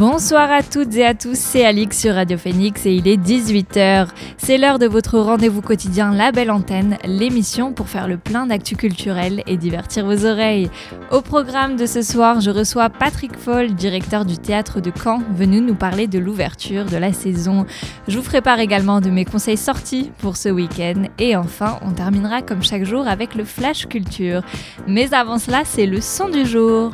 Bonsoir à toutes et à tous, c'est Alix sur Radio Phoenix et il est 18h. C'est l'heure de votre rendez-vous quotidien La Belle Antenne, l'émission pour faire le plein d'actu culturel et divertir vos oreilles. Au programme de ce soir, je reçois Patrick Foll, directeur du théâtre de Caen, venu nous parler de l'ouverture de la saison. Je vous ferai part également de mes conseils sortis pour ce week-end et enfin, on terminera comme chaque jour avec le Flash Culture. Mais avant cela, c'est le son du jour.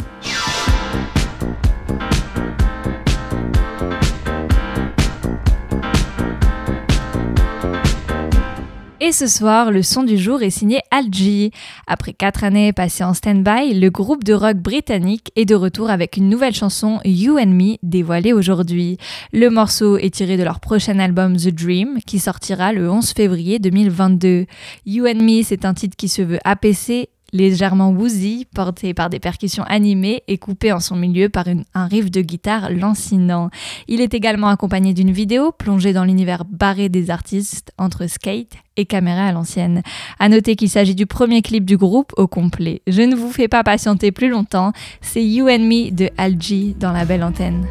Et ce soir, le son du jour est signé Algie. Après quatre années passées en stand-by, le groupe de rock britannique est de retour avec une nouvelle chanson You and Me dévoilée aujourd'hui. Le morceau est tiré de leur prochain album The Dream qui sortira le 11 février 2022. You and Me, c'est un titre qui se veut APC légèrement woozy, porté par des percussions animées et coupé en son milieu par un riff de guitare lancinant. Il est également accompagné d'une vidéo plongée dans l'univers barré des artistes entre skate et caméra à l'ancienne. À noter qu'il s'agit du premier clip du groupe au complet. Je ne vous fais pas patienter plus longtemps, c'est You and Me de Algie dans la belle antenne.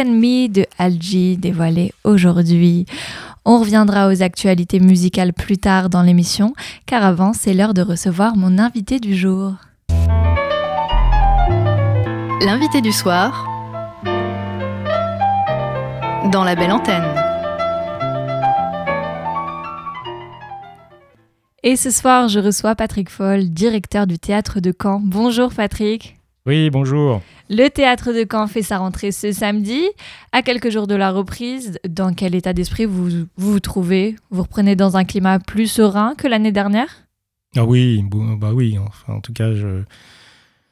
And Me de Algie dévoilé aujourd'hui. On reviendra aux actualités musicales plus tard dans l'émission, car avant, c'est l'heure de recevoir mon invité du jour. L'invité du soir dans la belle antenne. Et ce soir, je reçois Patrick Foll, directeur du théâtre de Caen. Bonjour Patrick. Oui, bonjour. Le théâtre de Caen fait sa rentrée ce samedi. À quelques jours de la reprise, dans quel état d'esprit vous, vous vous trouvez? Vous reprenez dans un climat plus serein que l'année dernière? Ah oui, bah oui. Enfin, en tout cas, je...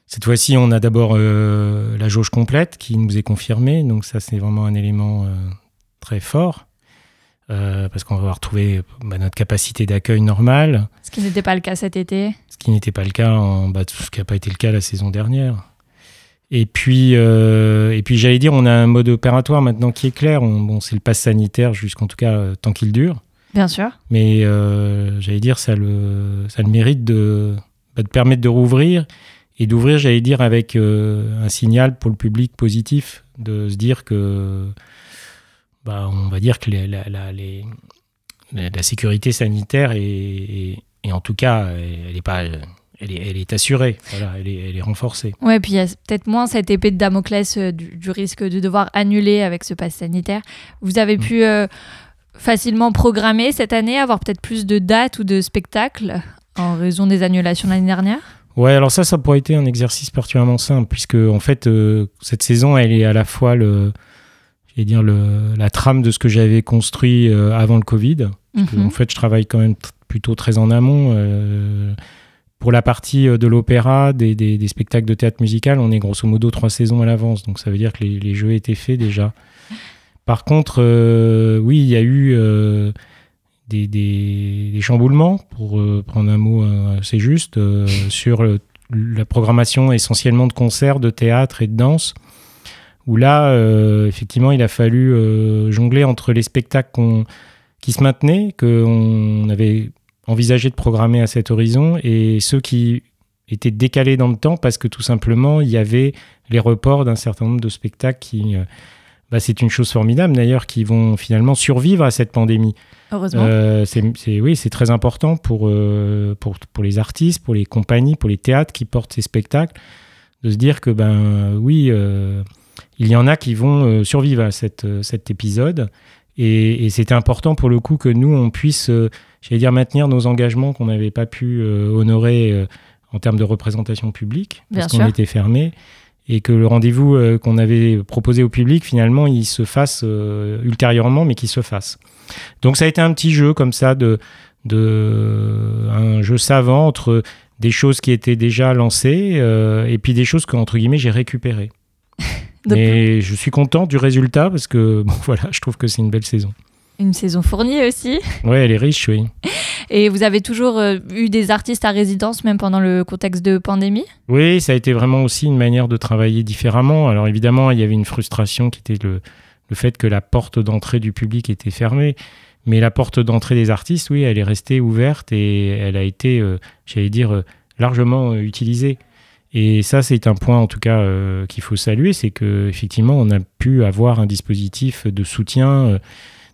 cette fois-ci, on a d'abord euh, la jauge complète qui nous est confirmée. Donc ça, c'est vraiment un élément euh, très fort. Euh, parce qu'on va retrouver bah, notre capacité d'accueil normale, Ce qui n'était pas le cas cet été. ce qui n'était pas le cas, en, bah, ce qui n'a pas été le cas la saison dernière. Et puis, euh, et puis j'allais dire, on a un mode opératoire maintenant qui est clair. On- bon, c'est le pass sanitaire jusqu'en tout cas euh, tant qu'il dure. Bien sûr. Mais euh, j'allais dire, ça le, ça le mérite de, bah, de permettre de rouvrir et d'ouvrir, j'allais dire, avec un signal pour le public positif, de se dire que, bah, on va dire que les- la, la- les- la- la sécurité sanitaire est, est- est en tout cas, elle est pas, elle est, elle est assurée, voilà, elle est, elle est renforcée. Ouais, puis il y a peut-être moins cette épée de Damoclès euh, du, du risque de devoir annuler avec ce pass sanitaire. Vous avez Mm. pu euh, facilement programmer cette année, avoir peut-être plus de dates ou de spectacles en raison des annulations de l'année dernière? Ouais, alors ça, ça pourrait être un exercice particulièrement simple, puisque en fait, euh, cette saison, elle est à la fois le, dire le, la trame de ce que j'avais construit euh, avant le Covid. Parce que, Mhm. En fait, je travaille quand même plutôt très en amont. euh, pour la partie euh, de l'opéra, des, spectacles de théâtre musical, on est grosso modo trois saisons à l'avance. Donc ça veut dire que les, jeux étaient faits déjà. Par contre, euh, oui, il y a eu euh, des, chamboulements, pour prendre un mot assez juste, sur la programmation essentiellement de concerts, de théâtre et de danse. Où là, effectivement, il a fallu jongler entre les spectacles qui se maintenaient, qu'on avait envisagé de programmer à cet horizon, et ceux qui étaient décalés dans le temps parce que tout simplement, il y avait les reports d'un certain nombre de spectacles qui... euh, bah, c'est une chose formidable d'ailleurs, qui vont finalement survivre à cette pandémie. Heureusement. Euh, c'est, oui, c'est très important pour, euh, pour, pour les artistes, pour les compagnies, pour les théâtres qui portent ces spectacles, de se dire que, ben oui, euh, il y en a qui vont survivre à cette, cet épisode. Et, et c'était important pour le coup que nous, on puisse, euh, j'allais dire, maintenir nos engagements qu'on n'avait pas pu euh, honorer euh, en termes de représentation publique, parce qu'on était fermé. Et que le rendez-vous qu'on avait proposé au public, finalement, il se fasse ultérieurement, mais qu'il se fasse. Donc ça a été un petit jeu comme ça, de, de un jeu savant entre des choses qui étaient déjà lancées euh, et puis des choses que entre guillemets j'ai récupérées. Donc, Mais je suis content du résultat parce que bon, voilà, je trouve que c'est une belle saison. Une saison fournie aussi. Ouais, elle est riche, oui. Et vous avez toujours euh, eu des artistes à résidence, même pendant le contexte de pandémie? Oui, ça a été vraiment aussi une manière de travailler différemment. Alors évidemment, il y avait une frustration qui était le, le fait que la porte d'entrée du public était fermée. Mais la porte d'entrée des artistes, oui, elle est restée ouverte et elle a été, euh, j'allais dire, euh, largement utilisée. Et ça, c'est un point en tout cas euh, qu'il faut saluer, c'est que effectivement, on a pu avoir un dispositif de soutien. euh,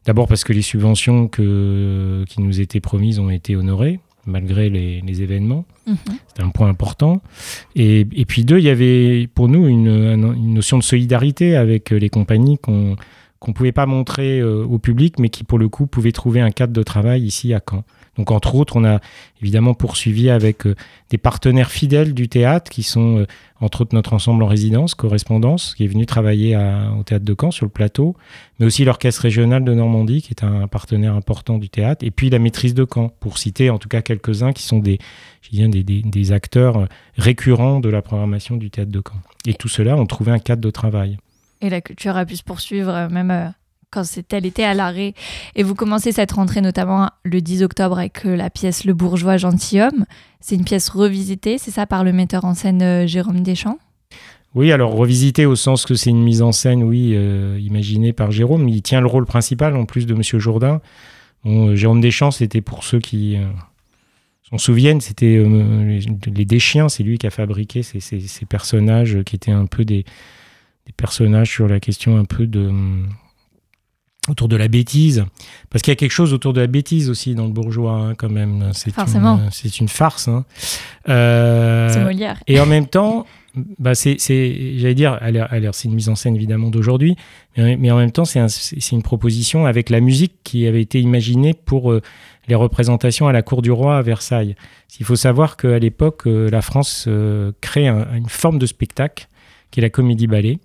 D'abord parce que les subventions que, qui nous étaient promises ont été honorées malgré les- les événements. Mhm. C'était un point important. Et, et puis deux, il y avait pour nous une, une notion de solidarité avec les compagnies qu'on qu'on pouvait pas montrer euh, au public, mais qui pour le coup pouvaient trouver un cadre de travail ici à Caen. Donc entre autres, on a évidemment poursuivi avec euh, des partenaires fidèles du théâtre, qui sont euh, entre autres notre ensemble en résidence, correspondance, qui est venu travailler au théâtre de Caen sur le plateau, mais aussi l'orchestre régional de Normandie, qui est un partenaire important du théâtre, et puis la maîtrise de Caen, pour citer en tout cas quelques-uns qui sont des, des, des- acteurs euh, récurrents de la programmation du théâtre de Caen. Et tout cela ont trouvé un cadre de travail. Et la culture a pu se poursuivre même quand elle était à l'arrêt. Et vous commencez cette rentrée notamment le 10 octobre avec euh, la pièce Le bourgeois gentilhomme. C'est une pièce revisitée, c'est ça, par le metteur en scène euh, Jérôme Deschamps? Oui, alors revisité au sens que c'est une mise en scène, oui, euh, imaginée par Jérôme. Il tient le rôle principal en plus de Monsieur Jourdain. Jérôme Deschamps, c'était pour ceux qui s'en souviennent, c'était les, Deschiens, c'est lui qui a fabriqué ces, personnages qui étaient un peu des, des personnages sur la question un peu de hum, autour de la bêtise, parce qu'il y a quelque chose autour de la bêtise aussi dans le bourgeois, hein, quand même. C'est Forcément. une, c'est une farce. hein. Euh, C'est Molière. et en même temps, bah c'est, j'allais dire, c'est une mise en scène évidemment d'aujourd'hui, mais, en même temps, c'est, une proposition avec la musique qui avait été imaginée pour euh, les représentations à la cour du roi à Versailles. Il faut savoir qu'à l'époque, euh, la France euh, crée une forme de spectacle qui est la comédie-ballet.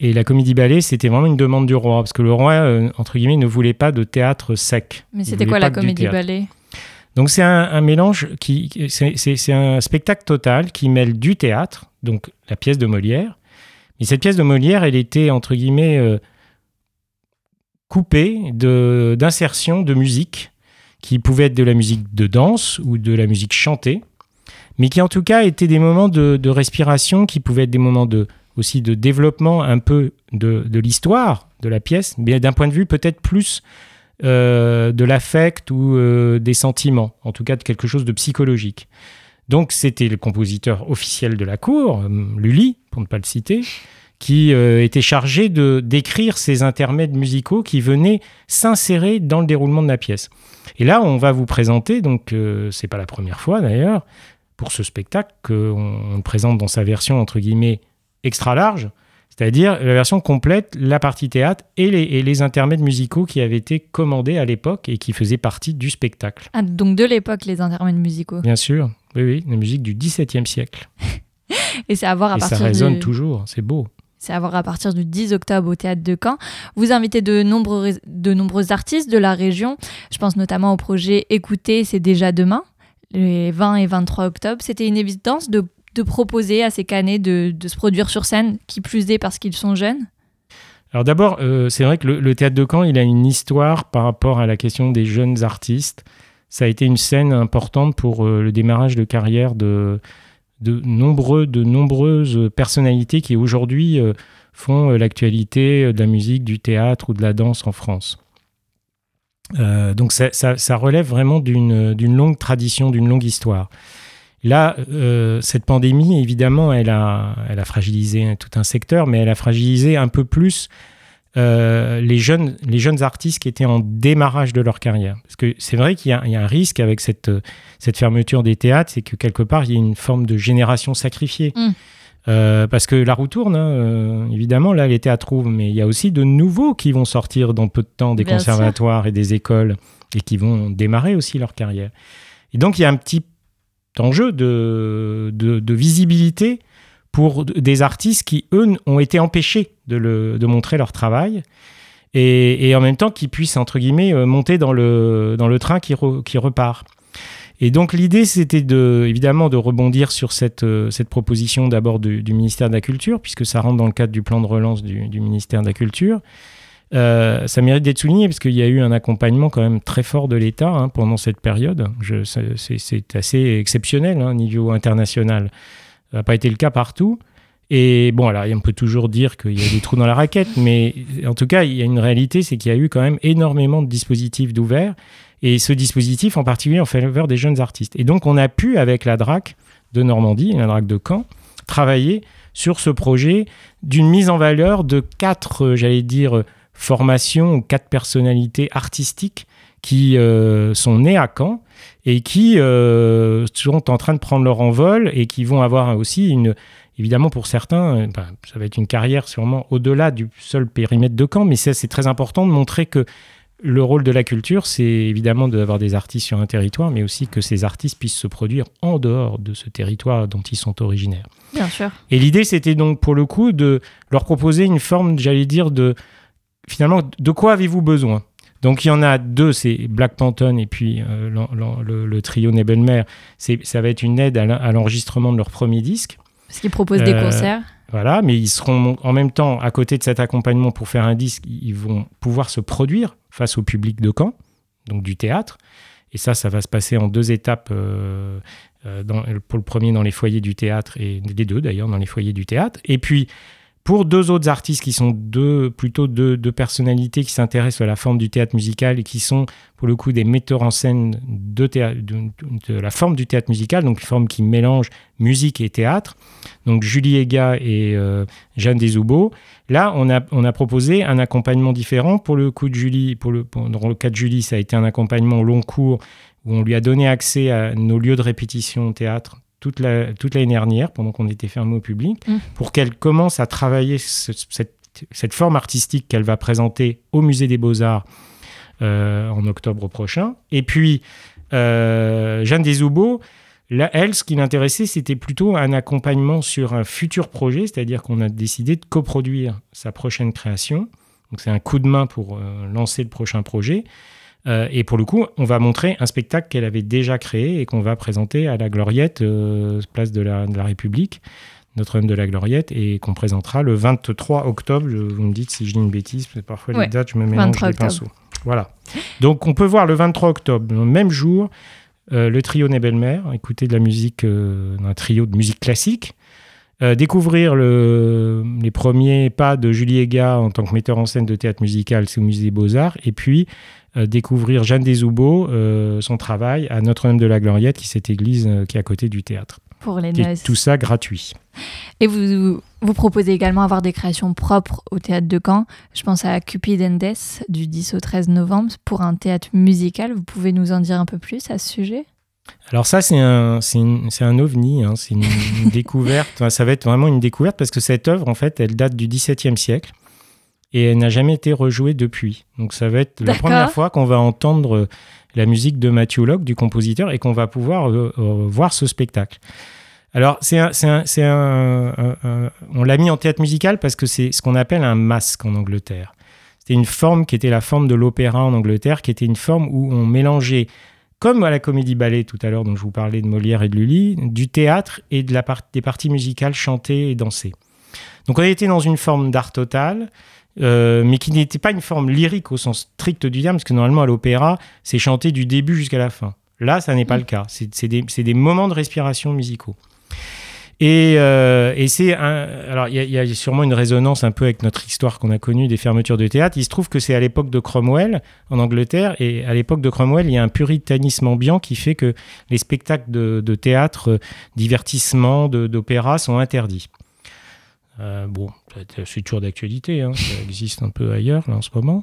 Et la comédie-ballet, c'était vraiment une demande du roi, parce que le roi, entre guillemets, ne voulait pas de théâtre sec. Mais c'était quoi la comédie-ballet donc c'est un, mélange qui, c'est un spectacle total qui mêle du théâtre, donc la pièce de Molière, mais cette pièce de Molière, elle était entre guillemets euh, coupée d'insertions de, musique qui pouvaient être de la musique de danse ou de la musique chantée, mais qui en tout cas étaient des moments de, respiration, qui pouvaient être des moments de, aussi de développement un peu de, l'histoire de la pièce, mais d'un point de vue peut-être plus euh, de l'affect ou euh, des sentiments, en tout cas de quelque chose de psychologique. Donc c'était le compositeur officiel de la cour, euh, Lully, pour ne pas le citer, qui était chargé de d'écrire ces intermèdes musicaux qui venaient s'insérer dans le déroulement de la pièce. Et là, on va vous présenter, donc c'est pas la première fois d'ailleurs, pour ce spectacle qu'on on présente dans sa version entre guillemets extra large, c'est-à-dire la version complète, la partie théâtre et les, intermèdes musicaux qui avaient été commandés à l'époque et qui faisaient partie du spectacle. Ah, donc de l'époque, les intermèdes musicaux Bien sûr, oui, oui, la musique du XVIIe siècle. et c'est à voir à et partir ça résonne toujours, c'est beau. C'est à voir à partir du 10 octobre au théâtre de Caen. Vous invitez de nombreux, de nombreux artistes de la région. Je pense notamment au projet Écoutez, c'est déjà demain, les 20 et 23 octobre. C'était une évidence de de proposer à ces canets de, se produire sur scène, qui plus est parce qu'ils sont jeunes? Alors d'abord, euh, c'est vrai que le, théâtre de Caen, il a une histoire par rapport à la question des jeunes artistes. Ça a été une scène importante pour euh, le démarrage de carrière de, nombreux, de nombreuses personnalités qui aujourd'hui euh, font l'actualité de la musique, du théâtre ou de la danse en France. donc ça relève vraiment d'une longue tradition, d'une longue histoire. Là, euh, cette pandémie, évidemment, elle a, elle a fragilisé tout un secteur, mais elle a fragilisé un peu plus euh, les, jeunes, les jeunes artistes qui étaient en démarrage de leur carrière. Parce que c'est vrai qu'il y, y, a un risque avec cette, cette fermeture des théâtres, c'est que quelque part, il y a une forme de génération sacrifiée. Mm. Euh, parce que la roue tourne, hein, évidemment, là, les théâtres ouvrent, mais il y a aussi de nouveaux qui vont sortir dans peu de temps des conservatoires et des écoles et qui vont démarrer aussi leur carrière. Et donc, il y a un petit enjeu de, visibilité pour des artistes qui, eux, ont été empêchés de, montrer leur travail. Et, en même temps qu'ils puissent, entre guillemets, euh, monter dans le, train qui, repart. Et donc l'idée, c'était de, évidemment de rebondir sur cette, euh, proposition d'abord du, ministère de la Culture, puisque ça rentre dans le cadre du plan de relance du ministère de la Culture, euh, ça mérite d'être souligné parce qu'il y a eu un accompagnement quand même très fort de l'État hein, pendant cette période. C'est assez exceptionnel hein, au niveau international. Ça n'a pas été le cas partout. Et bon, alors, on peut toujours dire qu'il y a des trous dans la raquette, mais en tout cas, il y a une réalité, c'est qu'il y a eu quand même énormément de dispositifs d'ouvert. Et ce dispositif, en particulier, en faveur des jeunes artistes. Et donc, on a pu, avec la DRAC de Normandie, la DRAC de Caen, travailler sur ce projet d'une mise en valeur de quatre, j'allais dire, formation ou quatre personnalités artistiques qui euh, sont nées à Caen et qui euh, sont en train de prendre leur envol et qui vont avoir aussi une, évidemment pour certains, euh, ben, ça va être une carrière sûrement au-delà du seul périmètre de Caen, mais c'est très important de montrer que le rôle de la culture, c'est évidemment d'avoir des artistes sur un territoire, mais aussi que ces artistes puissent se produire en dehors de ce territoire dont ils sont originaires. Bien sûr. Et l'idée, c'était donc pour le coup de leur proposer une forme, j'allais dire, de, finalement, de quoi avez-vous besoin? Donc il y en a deux, c'est Black Panton et puis euh, le, trio Nebelmer. Ça va être une aide à l'enregistrement de leur premier disque. Parce qu'ils proposent des euh, concerts. Voilà, mais ils seront en même temps à côté de cet accompagnement pour faire un disque, ils vont pouvoir se produire face au public de Caen, donc du théâtre. Et ça, ça va se passer en deux étapes. Euh, pour le premier dans les foyers du théâtre et les deux d'ailleurs dans les foyers du théâtre. Et puis pour deux autres artistes qui sont deux, plutôt deux, personnalités qui s'intéressent à la forme du théâtre musical et qui sont pour le coup des metteurs en scène de, la forme du théâtre musical, donc une forme qui mélange musique et théâtre. Donc Julie Ega et euh, Jeanne Desoubeaux. Là, on a, on a proposé un accompagnement différent. Pour le coup de Julie, pour le, cas de Julie, ça a été un accompagnement long cours où on lui a donné accès à nos lieux de répétition au théâtre toute l'année toute dernière, pendant qu'on était fermé au public, Mm. pour qu'elle commence à travailler ce- cette, cette forme artistique qu'elle va présenter au Musée des Beaux-Arts euh, en octobre prochain. Et puis, euh, Jeanne Desoubeaux, là, elle, ce qui l'intéressait, c'était plutôt un accompagnement sur un futur projet, c'est-à-dire qu'on a décidé de coproduire sa prochaine création. Donc, c'est un coup de main pour euh, lancer le prochain projet. Euh, et pour le coup, on va montrer un spectacle qu'elle avait déjà créé et qu'on va présenter à la Gloriette, euh, place de la, de la République, Notre-Dame de la Gloriette, et qu'on présentera le 23 octobre. Je- vous me dites si je dis une bêtise, parce que parfois Ouais, les dates, je me mélange 23 les pinceaux. Voilà. Donc on peut voir le 23 octobre, le même jour, euh, le trio Nebelmer, écouter de la musique, d'un trio de musique classique. Euh, découvrir le- les premiers pas de Julie Ega en tant que metteur en scène de théâtre musical, c'est au Musée des Beaux-Arts. Et puis, découvrir Jeanne Desoubeaux, euh, son travail à Notre-Dame de la Gloriette, qui est cette église euh, qui est à côté du théâtre. Pour les noces. tout ça gratuit. Et vous, vous proposez également avoir des créations propres au théâtre de Caen. Je pense à Cupid and Death du 10 au 13 novembre pour un théâtre musical. Vous pouvez nous en dire un peu plus à ce sujet? Alors ça, c'est un, c'est un ovni, hein, c'est une, une découverte. Ça va être vraiment une découverte parce que cette œuvre, en fait, elle date du XVIIe siècle et elle n'a jamais été rejouée depuis. Donc ça va être la première fois qu'on va entendre euh, la musique de Matthew Locke, du compositeur, et qu'on va pouvoir euh, euh, voir ce spectacle. Alors, c'est un, c'est un- un- on l'a mis en théâtre musical parce que c'est ce qu'on appelle un masque en Angleterre. C'était une forme qui était la forme de l'opéra en Angleterre, qui était une forme où on mélangeait comme à la comédie ballet tout à l'heure dont je vous parlais de Molière et de Lully, du théâtre et de la part- des parties musicales chantées et dansées. Donc on était dans une forme d'art total, euh, mais qui n'était pas une forme lyrique au sens strict du terme, parce que normalement à l'opéra, c'est chanté du début jusqu'à la fin. Là, ça n'est pas le cas. C'est des, moments de respiration musicaux. Et, euh, c'est. Alors, il y, a- sûrement une résonance un peu avec notre histoire qu'on a connue des fermetures de théâtre. Il se trouve que c'est à l'époque de Cromwell, en Angleterre, et à l'époque de Cromwell, il y a un puritanisme ambiant qui fait que les spectacles de, théâtre, euh, divertissement, d'opéra sont interdits. Bon, c'est toujours d'actualité, hein, ça existe un peu ailleurs là, en ce moment.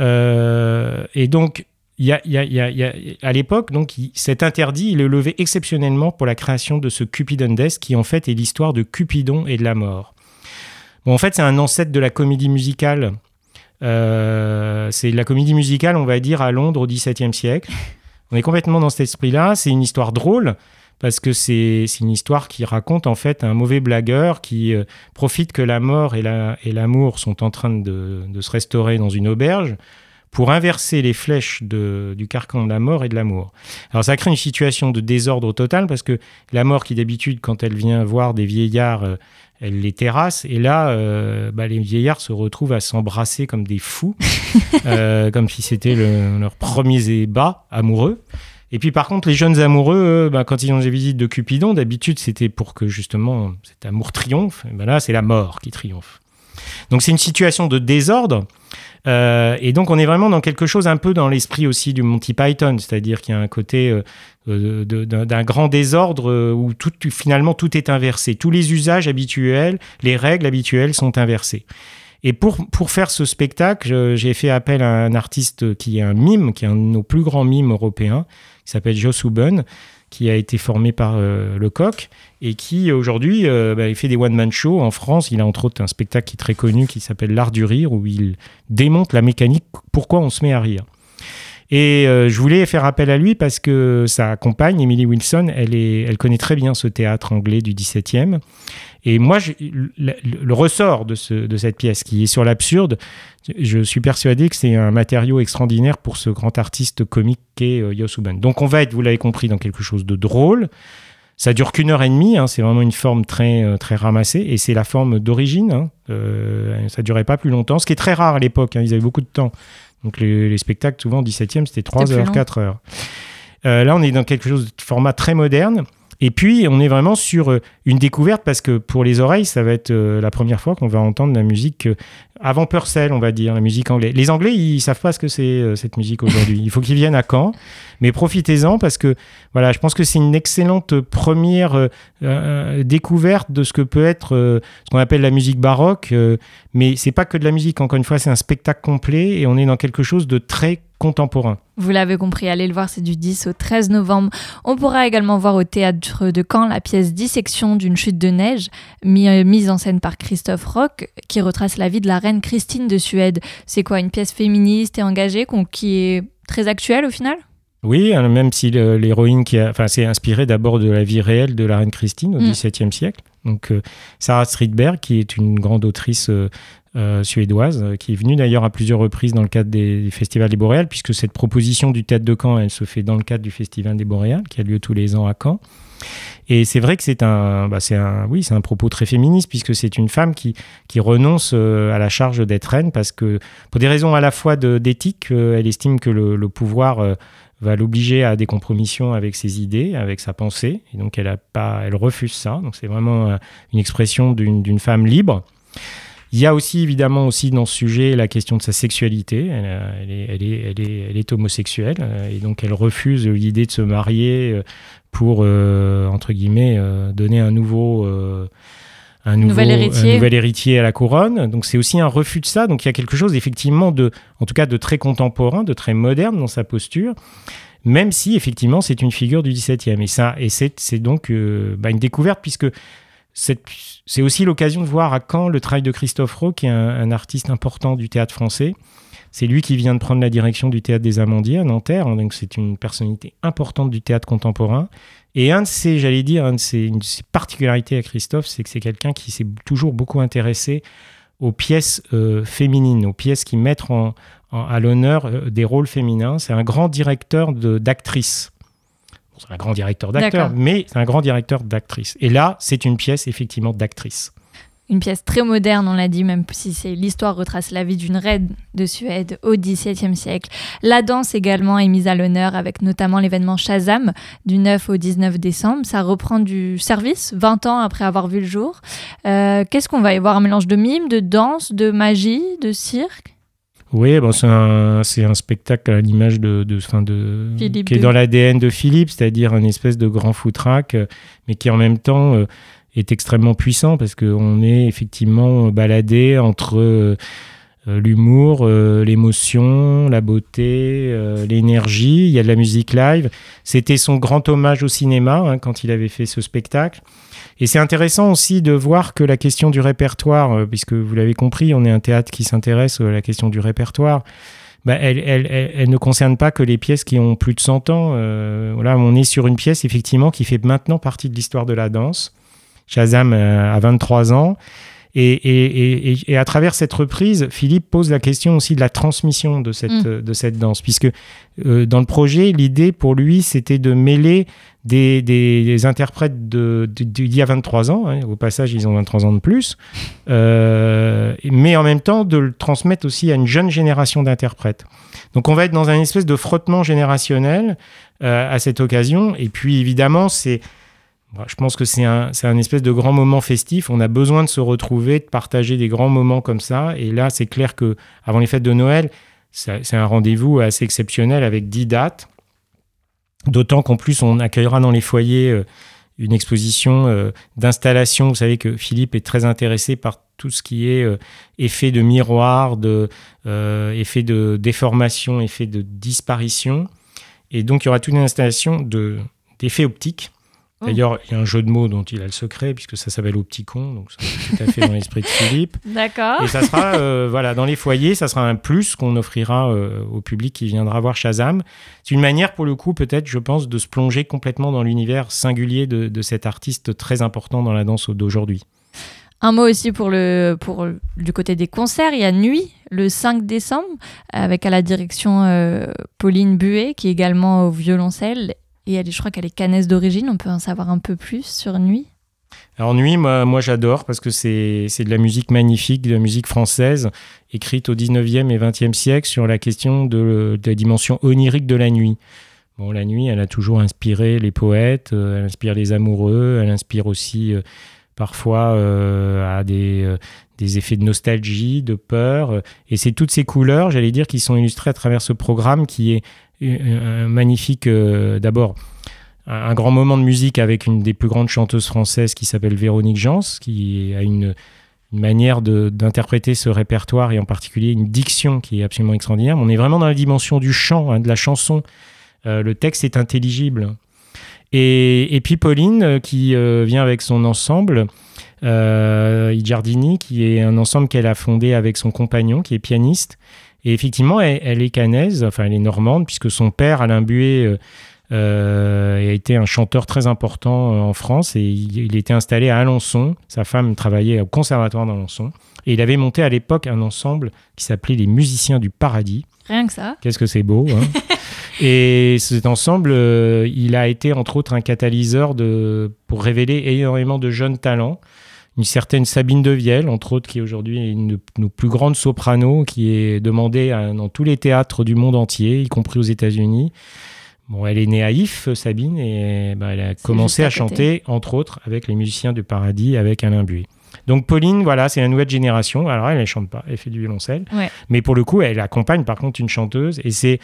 Euh, et donc, y y a- à l'époque, donc, cet interdit, il est levé exceptionnellement pour la création de ce Cupidon Death, qui en fait est l'histoire de Cupidon et de la mort. Bon, en fait, c'est un ancêtre de la comédie musicale. Euh, c'est la comédie musicale, on va dire, à Londres au XVIIe siècle. On est complètement dans cet esprit-là. C'est une histoire drôle parce que c'est une histoire qui raconte en fait un mauvais blagueur qui euh, profite que la mort et la- et l'amour sont en train de, de se restaurer dans une auberge pour inverser les flèches de- du carcan de la mort et de l'amour. Alors ça crée une situation de désordre total parce que la mort qui d'habitude quand elle vient voir des vieillards, euh, elle les terrasse et là euh, bah, les vieillards se retrouvent à s'embrasser comme des fous, comme si c'était le- leurs premiers ébats amoureux. Et puis par contre, les jeunes amoureux, eux, bah, quand ils ont des visites de Cupidon, d'habitude c'était pour que justement cet amour triomphe. Et ben là, c'est la mort qui triomphe. Donc c'est une situation de désordre. Euh, et donc on est vraiment dans quelque chose un peu dans l'esprit aussi du Monty Python, c'est-à-dire qu'il y a un côté euh, d'un grand désordre où finalement tout est inversé. Tous les usages habituels, les règles habituelles sont inversées. Et pour, pour faire ce spectacle, j'ai fait appel à un artiste qui est un mime, qui est un de nos plus grands mimes européens, qui s'appelle Joss Huben, qui a été formé par euh, Lecoq et qui aujourd'hui euh, bah, fait des one-man shows en France. Il a entre autres un spectacle qui est très connu qui s'appelle L'Art du rire où il démonte la mécanique, pourquoi on se met à rire. Et euh, je voulais faire appel à lui parce que sa compagne, Emily Wilson, elle, est, elle connaît très bien ce théâtre anglais du 17e. Et moi, le, ressort de, ce- de cette pièce qui est sur l'absurde, je suis persuadé que c'est un matériau extraordinaire pour ce grand artiste comique qu'est euh, Jos Uben. Donc on va être, vous l'avez compris, dans quelque chose de drôle. Ça dure qu'une heure et demie, hein, c'est vraiment une forme très, euh, très ramassée, et c'est la forme d'origine. hein. Euh, ça durait pas plus longtemps, ce qui est très rare à l'époque, hein, ils avaient beaucoup de temps. Donc les, les spectacles, souvent, au 17e, c'était 3 C'était plus heures, long. 4 heures. Euh, là, on est dans quelque chose de format très moderne. Et puis, on est vraiment sur euh, une découverte parce que pour les oreilles, ça va être euh, la première fois qu'on va entendre la musique avant Purcell, on va dire, la musique anglaise. Les Anglais, ils savent pas ce que c'est cette musique aujourd'hui. Il faut qu'ils viennent à Caen, mais profitez-en parce que voilà, je pense que c'est une excellente première euh, euh, découverte de ce que peut être euh, ce qu'on appelle la musique baroque. mais c'est pas que de la musique. Encore une fois, c'est un spectacle complet et on est dans quelque chose de très contemporain. Vous l'avez compris, allez le voir, c'est du 10 au 13 novembre. On pourra également voir au théâtre de Caen la pièce Dissection d'une chute de neige, mise en scène par Christophe Rock, qui retrace la vie de la reine Christine de Suède. C'est quoi, une pièce féministe et engagée qui est très actuelle au final? Oui, hein, même si l'héroïne qui a, enfin, c'est inspiré d'abord de la vie réelle de la reine Christine au mm. XVIIe siècle. Donc, euh, Sarah Stridberg, qui est une grande autrice euh, euh, suédoise, qui est venue d'ailleurs à plusieurs reprises dans le cadre des, festivals des Boréales, puisque cette proposition du théâtre de Caen, elle se fait dans le cadre du festival des Boréales, qui a lieu tous les ans à Caen. Et c'est vrai que c'est un, bah c'est un, oui, c'est un propos très féministe puisque c'est une femme qui, qui renonce à la charge d'être reine parce que pour des raisons à la fois d'éthique, elle estime que le, le pouvoir va l'obliger à des compromissions avec ses idées, avec sa pensée. Et donc, elle, a pas, elle refuse ça. Donc, c'est vraiment euh, une expression d'une femme libre. Il y a aussi, évidemment, aussi dans ce sujet la question de sa sexualité. Elle, euh, est, elle, est, elle, est, elle est, homosexuelle euh, et donc elle refuse l'idée de se marier pour, entre guillemets, donner un nouveau un nouvel, héritier. à la couronne. Donc c'est aussi un refus de ça. Donc il y a quelque chose effectivement de, en tout cas de très contemporain, de très moderne dans sa posture, même si effectivement c'est une figure du XVIIe. Et ça, et c'est donc euh, bah, une découverte puisque c'est aussi l'occasion de voir à quand le travail de Christophe Rowe, qui est un, artiste important du théâtre français. C'est lui qui vient de prendre la direction du théâtre des Amandiers à Nanterre, donc c'est une personnalité importante du théâtre contemporain. Et un de ses, j'allais dire, un de ses, une de ses particularités à Christophe, c'est que c'est quelqu'un qui s'est toujours beaucoup intéressé aux pièces euh, féminines, aux pièces qui mettent à l'honneur euh, des rôles féminins. C'est un grand directeur d'actrices. c'est un grand directeur d'acteurs, mais c'est un grand directeur d'actrices. Et là, c'est une pièce effectivement d'actrice une pièce très moderne, on l'a dit, même si c'est l'histoire retrace la vie d'une reine de Suède au XVIIe siècle. La danse également est mise à l'honneur avec notamment l'événement Shazam du 9 au 19 décembre. Ça reprend du service 20 ans après avoir vu le jour. Euh, qu'est-ce qu'on va y voir? Un mélange de mime, de danse, de magie, de cirque? Oui, bon, c'est un, un, spectacle à l'image de, de, fin de qui est dans l'ADN de Philippe, c'est-à-dire un espèce de grand foutraque, mais qui en même temps euh, est extrêmement puissant parce qu'on est effectivement baladé entre euh, l'humour, euh, l'émotion, la beauté, euh, l'énergie. Il y a de la musique live. C'était son grand hommage au cinéma hein, quand il avait fait ce spectacle. Et c'est intéressant aussi de voir que la question du répertoire, puisque vous l'avez compris, on est un théâtre qui s'intéresse à la question du répertoire. Bah, elle, elle, elle, ne concerne pas que les pièces qui ont plus de 100 ans. voilà, on est sur une pièce effectivement qui fait maintenant partie de l'histoire de la danse. Shazam euh, a 23 ans. Et, à travers cette reprise, Philippe pose la question aussi de la transmission de cette, mm. de cette danse, puisque euh, dans le projet, l'idée pour lui, c'était de mêler des, interprètes d'il y a 23 ans, hein, au passage, ils ont 23 ans de plus, euh, mais en même temps de le transmettre aussi à une jeune génération d'interprètes. Donc on va être dans un espèce de frottement générationnel à cette occasion, et puis évidemment, c'est je pense que c'est un, un, espèce de grand moment festif. On a besoin de se retrouver, de partager des grands moments comme ça. Et là, c'est clair que avant les fêtes de Noël, c'est un rendez-vous assez exceptionnel avec 10 dates. D'autant qu'en plus, on accueillera dans les foyers euh, une exposition euh, d'installation. Vous savez que Philippe est très intéressé par tout ce qui est euh, effet de miroir, de, effet de déformation, effet de disparition. Et donc, il y aura toute une installation d'effets optiques. D'ailleurs, il y a un jeu de mots dont il a le secret, puisque ça s'appelle Opticon, donc c'est tout à fait dans l'esprit de Philippe. D'accord. Et ça sera, euh, voilà, dans les foyers, ça sera un plus qu'on offrira euh, au public qui viendra voir Shazam. C'est une manière, pour le coup, peut-être, je pense, de se plonger complètement dans l'univers singulier de, de, cet artiste très important dans la danse d'aujourd'hui. Un mot aussi pour le, pour, du côté des concerts. Il y a Nuit, le 5 décembre, avec à la direction euh, Pauline Buet, qui est également au violoncelle et elle, je crois qu'elle est canaise d'origine. On peut en savoir un peu plus sur Nuit? Alors Nuit, moi, j'adore parce que c'est de la musique magnifique, de la musique française, écrite au 19e et 20e siècle sur la question de, la dimension onirique de la nuit. Bon, la nuit, elle a toujours inspiré les poètes, euh, elle inspire les amoureux, elle inspire aussi euh, parfois euh, à des, des, effets de nostalgie, de peur. Et c'est toutes ces couleurs, j'allais dire, qui sont illustrées à travers ce programme qui est un magnifique, euh, d'abord, un grand moment de musique avec une des plus grandes chanteuses françaises qui s'appelle Véronique Jans, qui a une, manière d'interpréter ce répertoire et en particulier une diction qui est absolument extraordinaire. On est vraiment dans la dimension du chant, hein, de la chanson. Euh, le texte est intelligible. Et, et puis Pauline, euh, qui euh, vient avec son ensemble, euh, I Giardini, qui est un ensemble qu'elle a fondé avec son compagnon, qui est pianiste. Et effectivement, elle, elle, est canaise, enfin elle est normande, puisque son père, Alain Buet, euh, a été un chanteur très important euh, en France et il, il, était installé à Alençon. Sa femme travaillait au conservatoire d'Alençon. Et il avait monté à l'époque un ensemble qui s'appelait les Musiciens du Paradis. Rien que ça. Qu'est-ce que c'est beau. Hein et cet ensemble, euh, il a été entre autres un catalyseur de, pour révéler énormément de jeunes talents. Une certaine Sabine Devielle, entre autres, qui est aujourd'hui une de nos plus grandes sopranos, qui est demandée à, dans tous les théâtres du monde entier, y compris aux États-Unis. Bon, elle est née à If, Sabine, et bah, elle a commencé à, à chanter, entre autres, avec les musiciens du Paradis, avec Alain Buet. Donc Pauline, voilà, c'est la nouvelle génération. Alors elle, elle chante pas, elle fait du violoncelle, ouais. mais pour le coup, elle accompagne par contre une chanteuse. Et c'est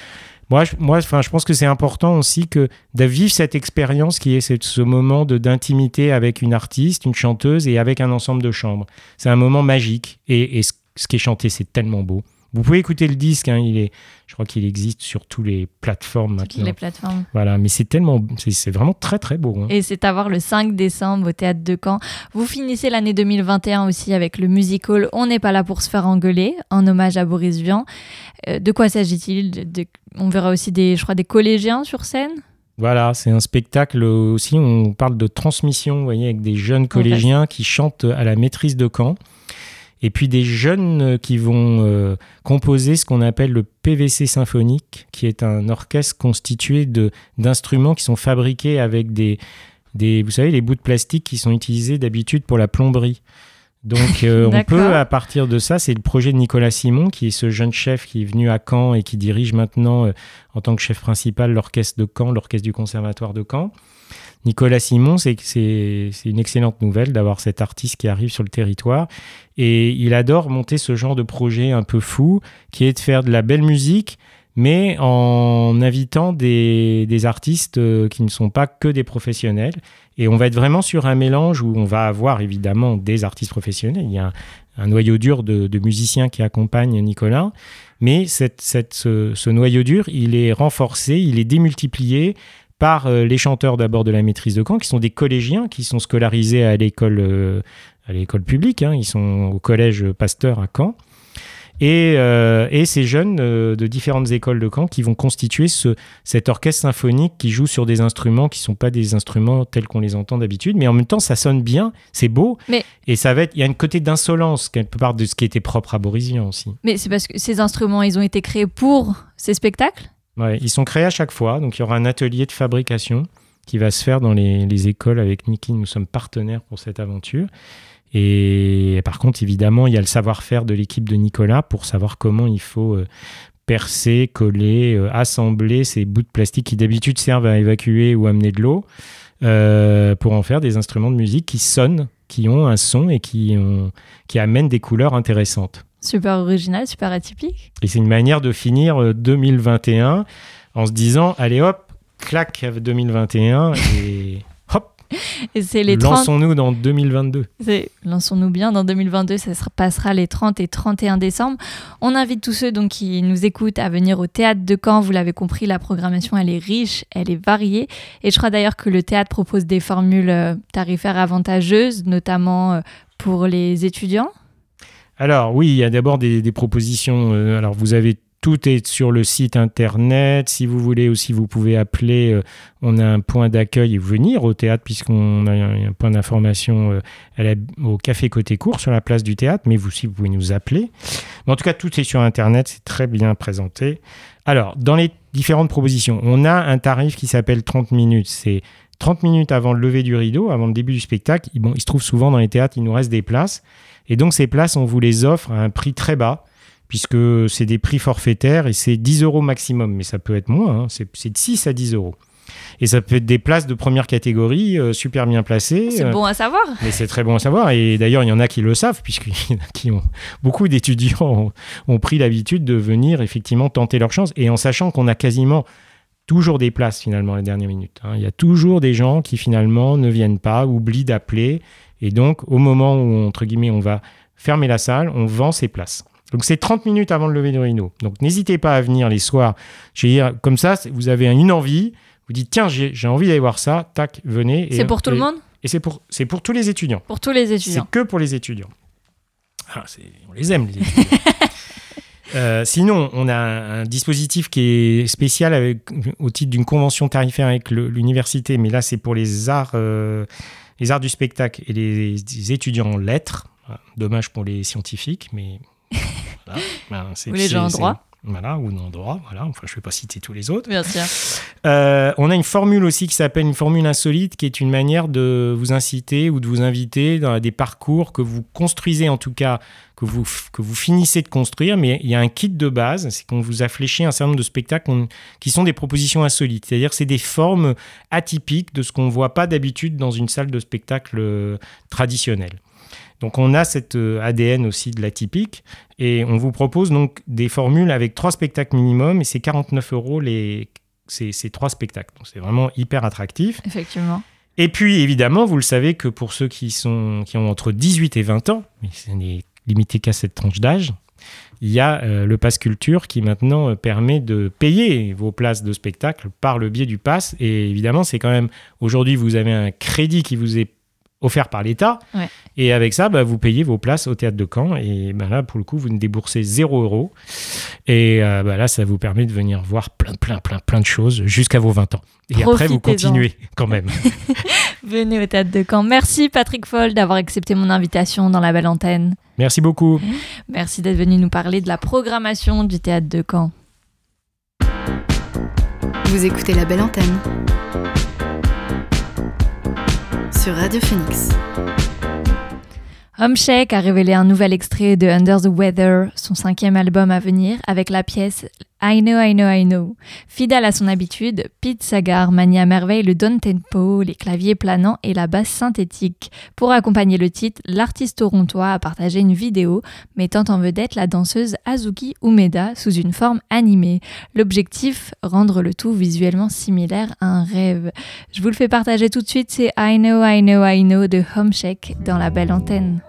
moi, je, je pense que c'est important aussi que de vivre cette expérience qui est ce, moment d'intimité avec une artiste, une chanteuse et avec un ensemble de chambres. C'est un moment magique. Et, et ce, ce qui est chanté, c'est tellement beau. Vous pouvez écouter le disque, hein, il est, je crois qu'il existe sur toutes les plateformes Toutes maintenant. les plateformes. Voilà, mais c'est tellement, c'est vraiment très très beau. Hein. Et c'est à voir le 5 décembre au théâtre de Caen. Vous finissez l'année 2021 aussi avec le musical On n'est pas là pour se faire engueuler, en hommage à Boris Vian. Euh, de quoi s'agit-il? On verra aussi des, je crois, des collégiens sur scène? Voilà, c'est un spectacle aussi. On parle de transmission, vous voyez, avec des jeunes collégiens qui chantent à la maîtrise de Caen et puis des jeunes qui vont euh, composer ce qu'on appelle le PVC symphonique, qui est un orchestre constitué d'instruments qui sont fabriqués avec des, des, vous savez, les bouts de plastique qui sont utilisés d'habitude pour la plomberie. Donc euh, on peut, à partir de ça, c'est le projet de Nicolas Simon, qui est ce jeune chef qui est venu à Caen et qui dirige maintenant, euh, en tant que chef principal, l'orchestre de Caen, l'orchestre du Conservatoire de Caen. Nicolas Simon, c'est une excellente nouvelle d'avoir cet artiste qui arrive sur le territoire. Et il adore monter ce genre de projet un peu fou, qui est de faire de la belle musique, mais en invitant des, artistes euh, qui ne sont pas que des professionnels. Et on va être vraiment sur un mélange où on va avoir évidemment des artistes professionnels. Il y a un, noyau dur de, musiciens qui accompagnent Nicolas. Mais ce noyau dur, il est renforcé, il est démultiplié par euh, les chanteurs d'abord de la maîtrise de Caen, qui sont des collégiens, qui sont scolarisés à l'école euh, à l'école publique, hein, ils sont au collège Pasteur à Caen, et, euh, et ces jeunes euh, de différentes écoles de Caen qui vont constituer ce, cet orchestre symphonique qui joue sur des instruments qui ne sont pas des instruments tels qu'on les entend d'habitude, mais en même temps ça sonne bien, c'est beau, mais... et ça va être, il y a un côté d'insolence quelque part de ce qui était propre à Boris Vian aussi. Mais c'est parce que ces instruments, ils ont été créés pour ces spectacles? Ils sont créés à chaque fois, donc il y aura un atelier de fabrication qui va se faire dans les, les écoles avec Niki. Nous sommes partenaires pour cette aventure. Et par contre, évidemment, il y a le savoir-faire de l'équipe de Nicolas pour savoir comment il faut euh, percer, coller, euh, assembler ces bouts de plastique qui d'habitude servent à évacuer ou amener de l'eau euh, pour en faire des instruments de musique qui sonnent, qui ont un son et qui amènent des couleurs intéressantes. Super original, super atypique. Et c'est une manière de finir 2021 en se disant, allez hop, clac 2021 et hop. Et c'est les 30... Lançons-nous dans 2022. Lançons-nous bien dans 2022, ça se passera les 30 et 31 décembre. On invite tous ceux donc qui nous écoutent à venir au théâtre de Caen. Vous l'avez compris, la programmation elle est riche, elle est variée. Et je crois d'ailleurs que le théâtre propose des formules tarifaires avantageuses, notamment pour les étudiants. Alors oui, il y a d'abord des, propositions. Euh, alors vous avez tout est sur le site internet. Si vous voulez aussi, vous pouvez appeler. Euh, on a un point d'accueil et venir au théâtre puisqu'on a un, un point d'information euh, au café côté court sur la place du théâtre. Mais vous aussi, vous pouvez nous appeler. Mais en tout cas, tout est sur internet. C'est très bien présenté. Alors, dans les différentes propositions, on a un tarif qui s'appelle 30 minutes. C'est 30 minutes avant le lever du rideau, avant le début du spectacle. Bon, il se trouve souvent dans les théâtres, il nous reste des places. Et donc ces places, on vous les offre à un prix très bas, puisque c'est des prix forfaitaires et c'est 10 euros maximum, mais ça peut être moins, hein. c'est de 6 à 10 euros. Et ça peut être des places de première catégorie, euh, super bien placées. C'est bon à savoir. Mais c'est très bon à savoir. Et d'ailleurs, il y en a qui le savent, puisqu'il y en a qui ont. Beaucoup d'étudiants ont, ont, pris l'habitude de venir effectivement tenter leur chance. Et en sachant qu'on a quasiment toujours des places finalement à la dernière minute. Hein. Il y a toujours des gens qui finalement ne viennent pas, oublient d'appeler. Et donc, au moment où, entre guillemets, on va fermer la salle, on vend ses places. Donc c'est 30 minutes avant le lever du rideau. Donc n'hésitez pas à venir les soirs. Je veux dire, comme ça, vous avez une envie, vous dites tiens, j'ai envie d'aller voir ça, tac, venez. C'est pour tout le monde? Et c'est pour, pour tous les étudiants. Pour tous les étudiants. C'est que pour les étudiants. Ah, on les aime, les étudiants. Euh, sinon, on a un, dispositif qui est spécial avec, au titre d'une convention tarifaire avec l'université, mais là c'est pour les arts, euh, les arts du spectacle et les, étudiants en lettres. Dommage pour les scientifiques, mais voilà. Ben, Ou les gens en droit. Voilà, ou non droit, voilà. Enfin, je ne vais pas citer tous les autres. Bien sûr. Euh, on a une formule aussi qui s'appelle une formule insolite, qui est une manière de vous inciter ou de vous inviter dans des parcours que vous construisez, en tout cas, que vous, que vous finissez de construire. Mais il y a un kit de base, c'est qu'on vous a fléché un certain nombre de spectacles qui sont des propositions insolites. C'est-à-dire c'est des formes atypiques de ce qu'on ne voit pas d'habitude dans une salle de spectacle euh, traditionnelle. Donc on a cet euh, ADN aussi de l'atypique et on vous propose donc des formules avec trois spectacles minimum et c'est 49 euros les, ces, trois spectacles. Donc c'est vraiment hyper attractif. Effectivement. Et puis évidemment, vous le savez que pour ceux qui, sont, qui ont entre 18 et 20 ans, mais ce n'est limité qu'à cette tranche d'âge, il y a euh, le Pass Culture qui maintenant euh, permet de payer vos places de spectacle par le biais du Pass. Et évidemment, c'est quand même, aujourd'hui, vous avez un crédit qui vous est offert par l'État. Et avec ça, bah, vous payez vos places au théâtre de Caen. Et bah, là, pour le coup, vous ne déboursez 0 euros. Et euh, bah, là, ça vous permet de venir voir plein, plein, plein, plein de choses jusqu'à vos 20 ans. Et après, vous continuez quand même. Venez au théâtre de Caen. Merci Patrick Foll d'avoir accepté mon invitation dans la belle antenne. Merci beaucoup. Merci d'être venu nous parler de la programmation du théâtre de Caen. Vous écoutez la belle antenne Radio Phoenix. Homeshake a révélé un nouvel extrait de Under the Weather, son cinquième album à venir, avec la pièce I Know, I Know, I Know. Fidèle à son habitude, Pete Sagar manie à merveille le down tempo, les claviers planants et la basse synthétique. Pour accompagner le titre, l'artiste torontois a partagé une vidéo mettant en vedette la danseuse Azuki Umeda sous une forme animée. L'objectif, rendre le tout visuellement similaire à un rêve. Je vous le fais partager tout de suite, c'est I Know, I Know, I Know de Homeshake dans la belle antenne.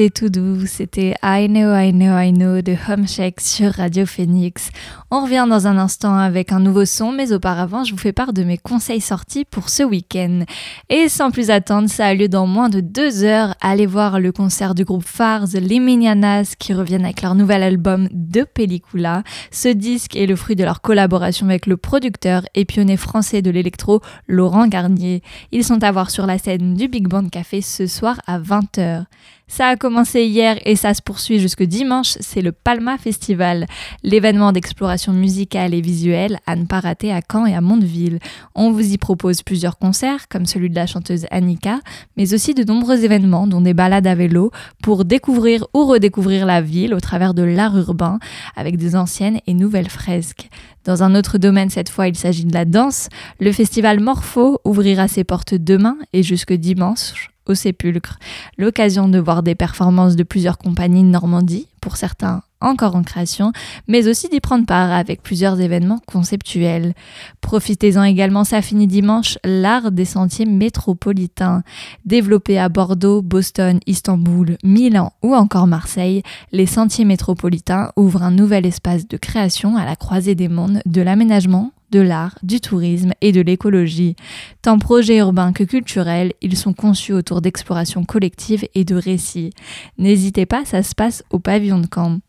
C'est tout doux, c'était I Know, I Know, I Know de Home Shake sur Radio Phoenix. On revient dans un instant avec un nouveau son, mais auparavant, je vous fais part de mes conseils sortis pour ce week-end. Et sans plus attendre, ça a lieu dans moins de deux heures. Allez voir le concert du groupe Fars, Les Minianas, qui reviennent avec leur nouvel album de Pellicula. Ce disque est le fruit de leur collaboration avec le producteur et pionnier français de l'électro, Laurent Garnier. Ils sont à voir sur la scène du Big Band Café ce soir à 20h. Ça a commencé hier et ça se poursuit jusque dimanche, c'est le Palma Festival, l'événement d'exploration musicale et visuelle à ne pas rater à Caen et à Mondeville. On vous y propose plusieurs concerts, comme celui de la chanteuse Annika, mais aussi de nombreux événements, dont des balades à vélo, pour découvrir ou redécouvrir la ville au travers de l'art urbain, avec des anciennes et nouvelles fresques. Dans un autre domaine, cette fois, il s'agit de la danse. Le festival Morpho ouvrira ses portes demain et jusque dimanche au Sépulcre. L'occasion de voir des performances de plusieurs compagnies de Normandie, pour certains encore en création, mais aussi d'y prendre part avec plusieurs événements conceptuels. Profitez-en également, ça finit dimanche, l'art des sentiers métropolitains. Développé à Bordeaux, Boston, Istanbul, Milan ou encore Marseille, les sentiers métropolitains ouvrent un nouvel espace de création à la croisée des mondes de l'aménagement, de l'art, du tourisme et de l'écologie. Tant projets urbains que culturels, ils sont conçus autour d'explorations collectives et de récits. N'hésitez pas, ça se passe au pavillon de Caen.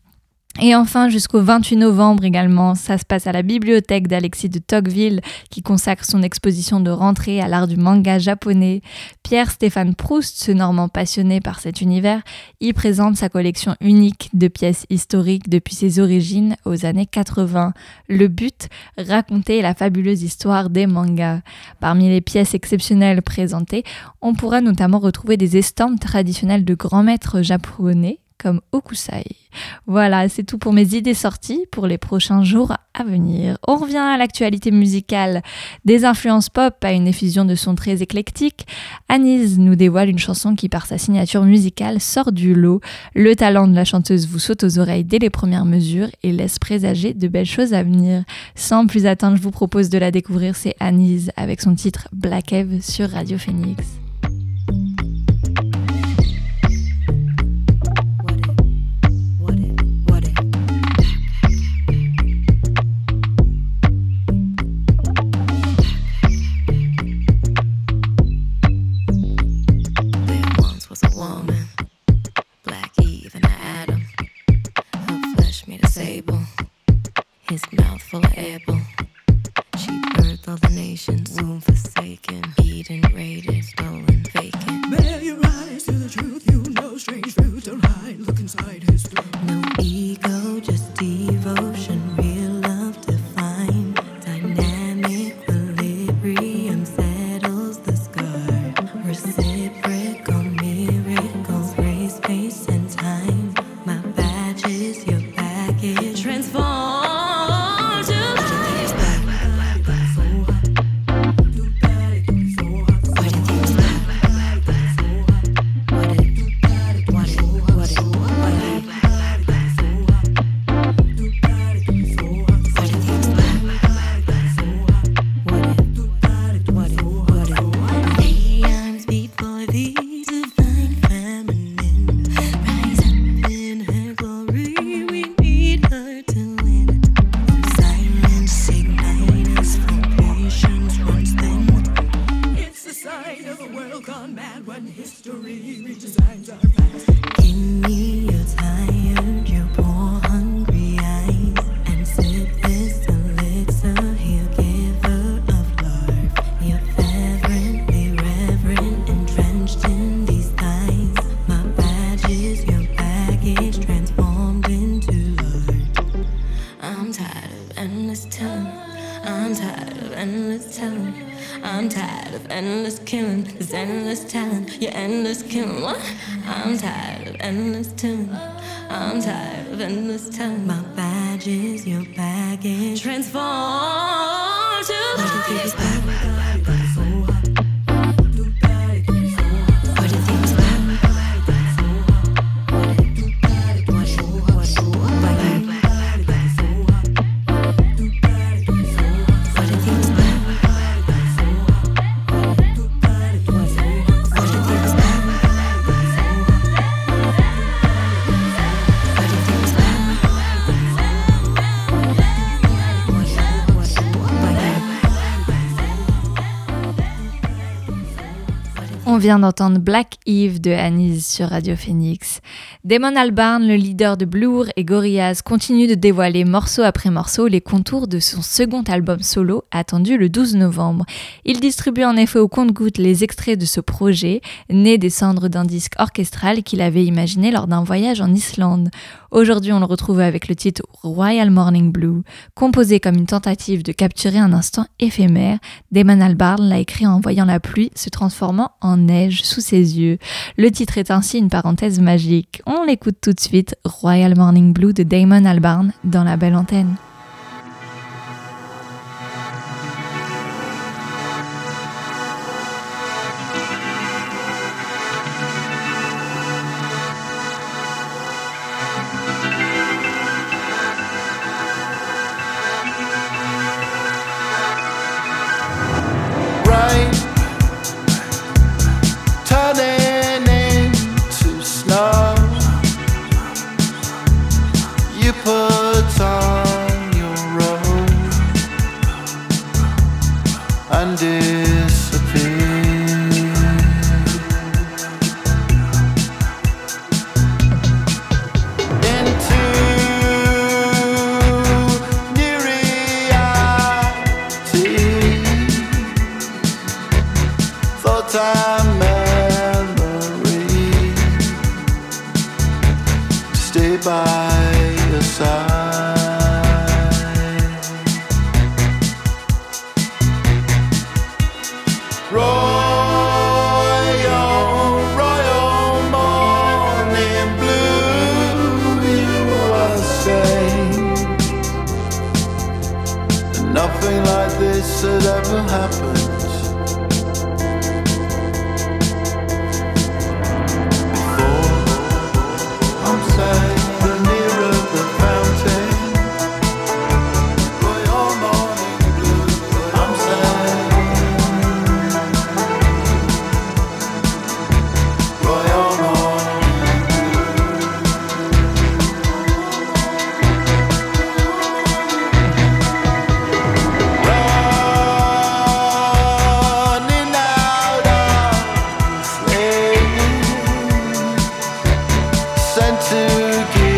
Et enfin, jusqu'au 28 novembre également, ça se passe à la bibliothèque d'Alexis de Tocqueville qui consacre son exposition de rentrée à l'art du manga japonais. Pierre-Stéphane Proust, ce normand passionné par cet univers, y présente sa collection unique de pièces historiques depuis ses origines aux années 80. Le but, raconter la fabuleuse histoire des mangas. Parmi les pièces exceptionnelles présentées, on pourra notamment retrouver des estampes traditionnelles de grands maîtres japonais comme Okusai. Voilà, c'est tout pour mes idées sorties pour les prochains jours à venir. On revient à l'actualité musicale. Des influences pop à une effusion de sons très éclectiques. Anise nous dévoile une chanson qui, par sa signature musicale, sort du lot. Le talent de la chanteuse vous saute aux oreilles dès les premières mesures et laisse présager de belles choses à venir. Sans plus attendre, je vous propose de la découvrir. C'est Anise avec son titre Black Eve sur Radio Phoenix. This endless talent, your endless killing. What? I'm tired of endless telling. I'm tired of endless telling. My badge is your baggage. Transform to life. Vient d'entendre Black Eve de Anise sur Radio Phoenix. Damon Albarn, le leader de Blur et Gorillaz, continue de dévoiler morceau après morceau les contours de son second album solo attendu le 12 novembre. Il distribue en effet au compte-gouttes les extraits de ce projet, né des cendres d'un disque orchestral qu'il avait imaginé lors d'un voyage en Islande. Aujourd'hui, on le retrouve avec le titre Royal Morning Blue, composé comme une tentative de capturer un instant éphémère. Damon Albarn l'a écrit en voyant la pluie se transformant en neige sous ses yeux. Le titre est ainsi une parenthèse magique. On l'écoute tout de suite, Royal Morning Blue de Damon Albarn dans la belle antenne. again.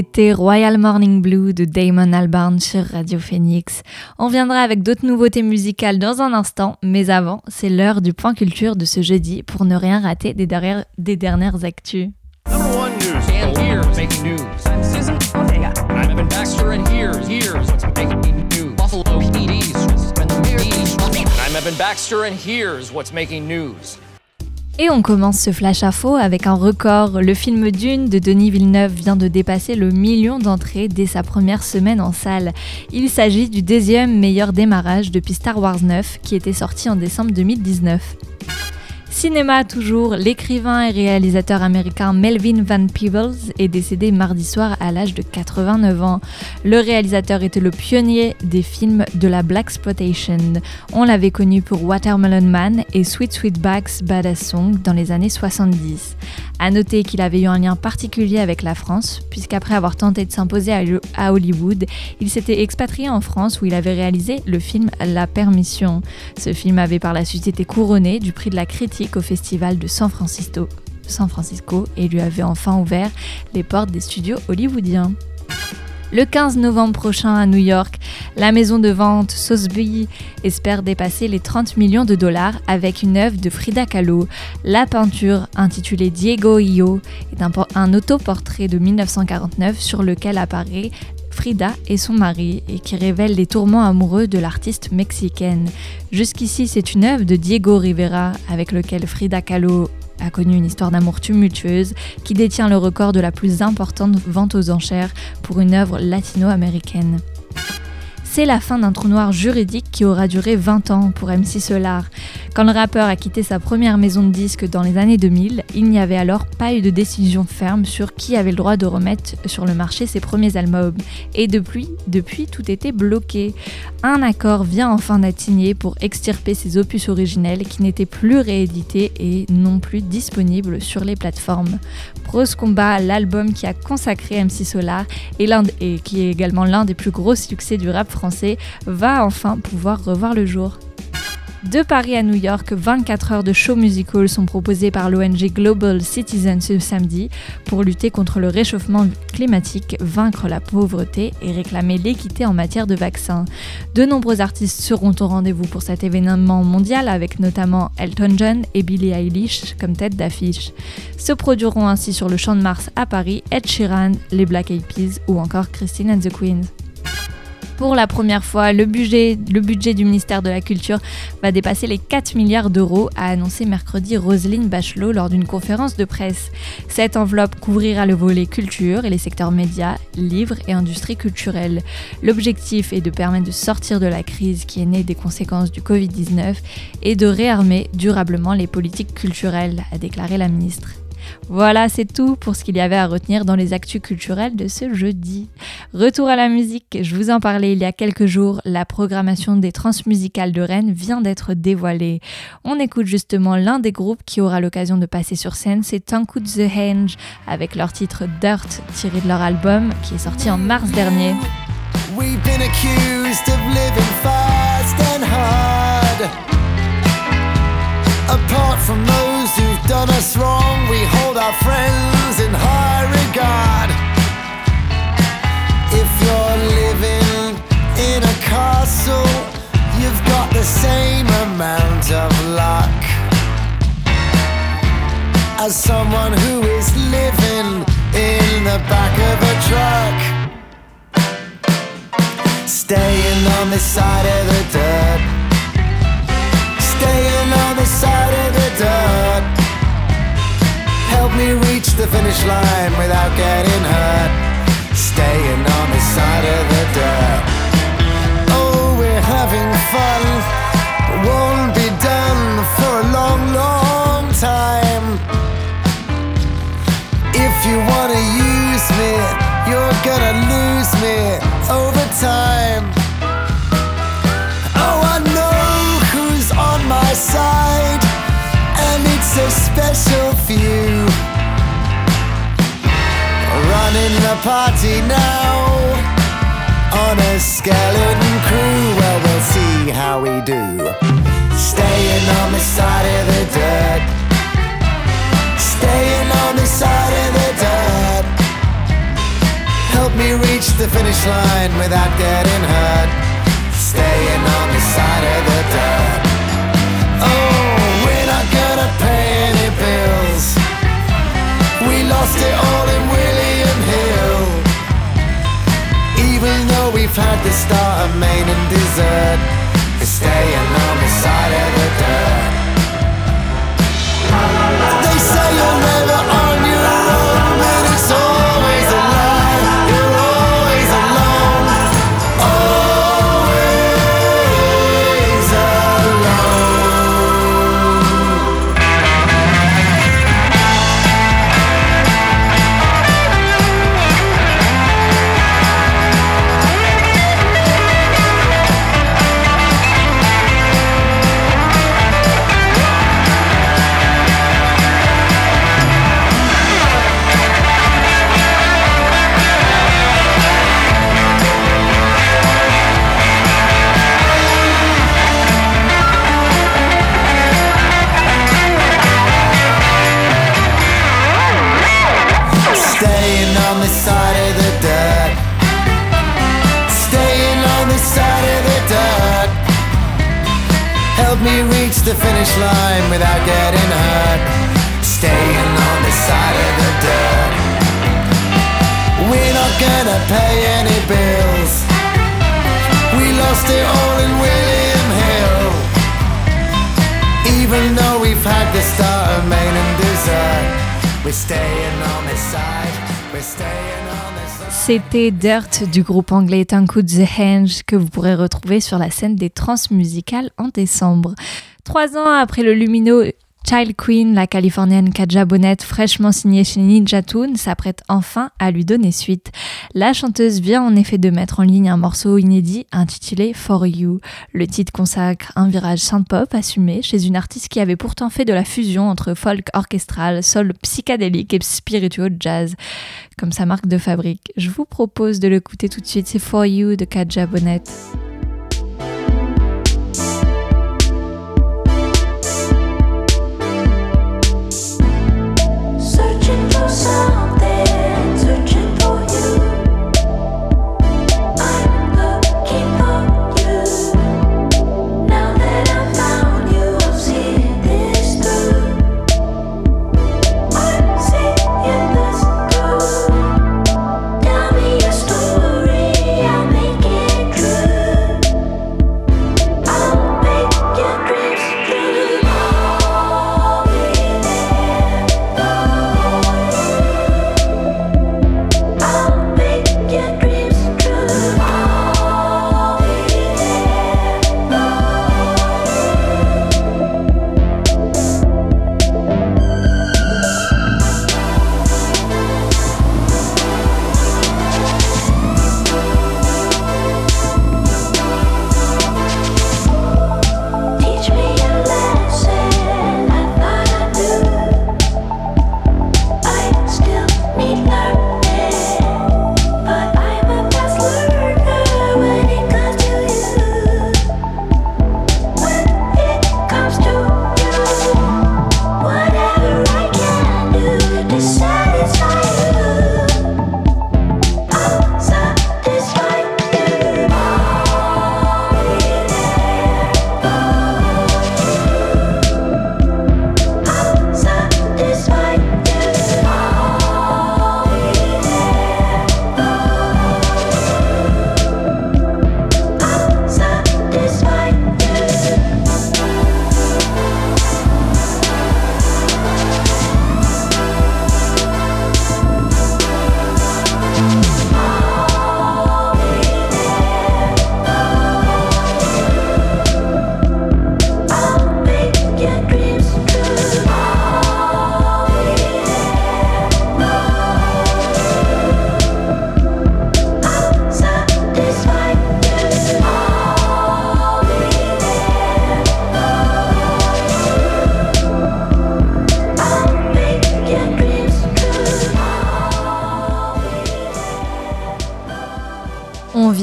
C'était Royal Morning Blue de Damon Albarn sur Radio Phoenix. On viendra avec d'autres nouveautés musicales dans un instant, mais avant, c'est l'heure du point culture de ce jeudi pour ne rien rater des, derrière- des dernières actus. Number one news. And here's making news. I'm Evan Baxter, and here's here's what's making news. Et on commence ce flash info avec un record. Le film Dune de Denis Villeneuve vient de dépasser le million d'entrées dès sa première semaine en salle. Il s'agit du deuxième meilleur démarrage depuis Star Wars 9 qui était sorti en décembre 2019. Cinéma toujours, l'écrivain et réalisateur américain Melvin Van Peebles est décédé mardi soir à l'âge de 89 ans. Le réalisateur était le pionnier des films de la Black Exploitation. On l'avait connu pour Watermelon Man et Sweet Sweetback's Badass Song dans les années 70. À noter qu'il avait eu un lien particulier avec la France, puisqu'après avoir tenté de s'imposer à Hollywood, il s'était expatrié en France où il avait réalisé le film La Permission. Ce film avait par la suite été couronné du prix de la critique au Festival de San Francisco, et lui avait enfin ouvert les portes des studios hollywoodiens. Le 15 novembre prochain à New York, la maison de vente Sotheby espère dépasser les 30 millions de dollars avec une œuvre de Frida Kahlo. La peinture, intitulée Diego Io, est un, un autoportrait de 1949 sur lequel apparaît Frida et son mari et qui révèle les tourments amoureux de l'artiste mexicaine. Jusqu'ici, c'est une œuvre de Diego Rivera avec lequel Frida Kahlo a connu une histoire d'amour tumultueuse qui détient le record de la plus importante vente aux enchères pour une œuvre latino-américaine. C'est la fin d'un trou noir juridique qui aura duré 20 ans pour MC Solar. Quand le rappeur a quitté sa première maison de disques dans les années 2000, il n'y avait alors pas eu de décision ferme sur qui avait le droit de remettre sur le marché ses premiers albums. Et depuis, depuis tout était bloqué. Un accord vient enfin d'être signé pour extirper ces opus originels qui n'étaient plus réédités et non plus disponibles sur les plateformes. Prose Combat, l'album qui a consacré MC Solar et qui est également l'un des plus gros succès du rap français, va enfin pouvoir revoir le jour. De Paris à New York, 24 heures de show musical sont proposées par l'ONG Global Citizen ce samedi pour lutter contre le réchauffement climatique, vaincre la pauvreté et réclamer l'équité en matière de vaccins. De nombreux artistes seront au rendez-vous pour cet événement mondial avec notamment Elton John et Billie Eilish comme tête d'affiche. Se produiront ainsi sur le Champ de Mars à Paris Ed Sheeran, les Black Eyed Peas ou encore Christine and the Queens. Pour la première fois, le budget, du ministère de la Culture va dépasser les 4 milliards d'euros, a annoncé mercredi Roselyne Bachelot lors d'une conférence de presse. Cette enveloppe couvrira le volet culture et les secteurs médias, livres et industrie culturelle. L'objectif est de permettre de sortir de la crise qui est née des conséquences du Covid-19 et de réarmer durablement les politiques culturelles, a déclaré la ministre. Voilà, c'est tout pour ce qu'il y avait à retenir dans les actus culturelles de ce jeudi. Retour à la musique, je vous en parlais il y a quelques jours, la programmation des transmusicales de Rennes vient d'être dévoilée. On écoute justement l'un des groupes qui aura l'occasion de passer sur scène, c'est Tankut The Henge, avec leur titre Dirt, tiré de leur album qui est sorti en mars dernier. Apart from those who've done us wrong, we hold our friends in high regard. If you're living in a castle, you've got the same amount of luck as someone who is living in the back of a truck. Staying on this side of the dirt. Staying on this side of the dirt. Help me reach the finish line without getting hurt. Staying on this side of the dirt. Oh, we're having fun. Won't be done for a long, long time. If you wanna use me, you're gonna lose The party now on a skeleton crew. Well, we'll see how we do. Staying on the side of the dirt. Staying on the side of the dirt. Help me reach the finish line without getting hurt. Staying on the side of the dirt. Oh, we're not gonna pay any bills. We lost it all in Hill. Even though we've had the start of main and dessert, we're staying on the side of the dirt. The finish line without getting hurt. Staying on the side of the dirt. We're not gonna pay any bills. We lost it all in William Hill. Even though we've had the start of main and dessert, we're staying on this side. We're staying. C'était Dirt du groupe anglais Tanku The Henge que vous pourrez retrouver sur la scène des transmusicales en décembre. Trois ans après le lumineux Child Queen, la californienne Kaja Bonnet, fraîchement signée chez Ninja Tune, s'apprête enfin à lui donner suite. La chanteuse vient en effet de mettre en ligne un morceau inédit intitulé For You. Le titre consacre un virage synth-pop assumé chez une artiste qui avait pourtant fait de la fusion entre folk orchestral, soul psychédélique et spiritual jazz, comme sa marque de fabrique. Je vous propose de l'écouter tout de suite, c'est For You de Kaja Bonnet.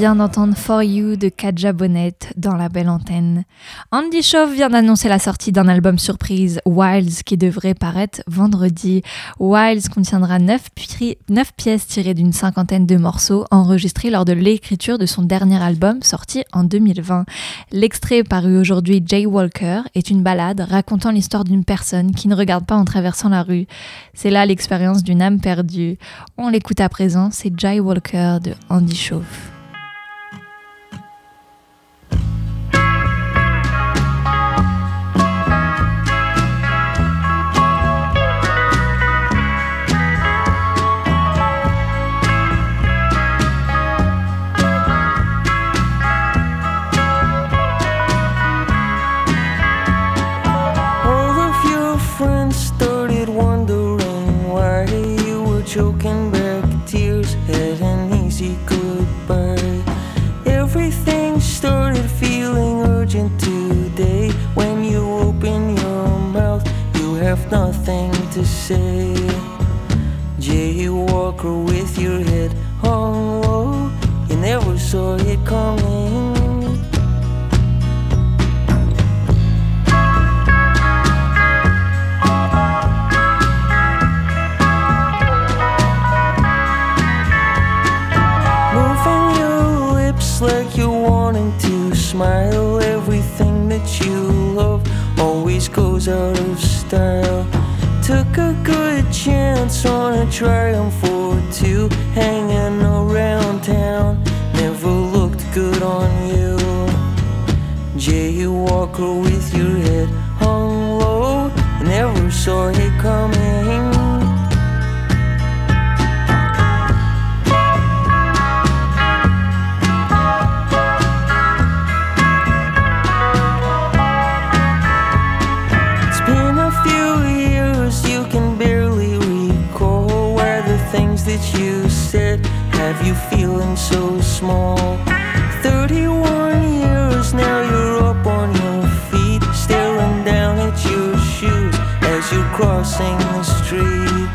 Vient d'entendre For You de Kaja Bonnet dans la belle antenne. Andy Shaw vient d'annoncer la sortie d'un album surprise, Wilds, qui devrait paraître vendredi. Wilds contiendra 9, pièces tirées d'une cinquantaine de morceaux enregistrés lors de l'écriture de son dernier album sorti en 2020. L'extrait paru aujourd'hui, Jay Walker, est une balade racontant l'histoire d'une personne qui ne regarde pas en traversant la rue. C'est là l'expérience d'une âme perdue. On l'écoute à présent, c'est Jay Walker de Andy Shaw. Nothing to say. Jay Walker with your head hung low, you never saw it coming. Moving your lips like you're wanting to smile. Everything that you love, always style. Took a good chance on a triumph or two, hanging around town. Never looked good on you. Jay Walker with your head hung low, never saw it coming. That you said have you feeling so small. 31 years now, you're up on your feet, staring down at your shoes as you're crossing the street.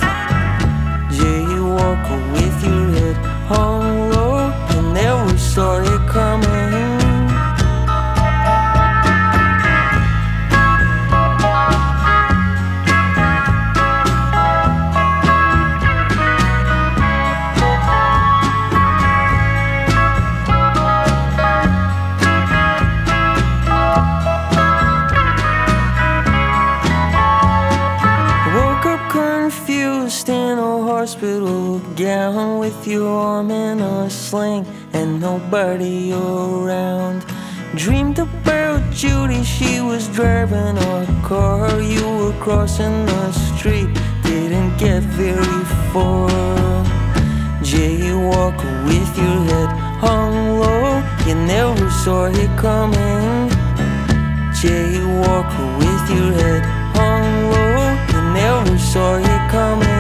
Nobody around. Dreamed about Judy, she was driving a car. You were crossing the street, didn't get very far. Jaywalker with your head hung low, you never saw it coming. Jaywalker with your head hung low, you never saw it coming.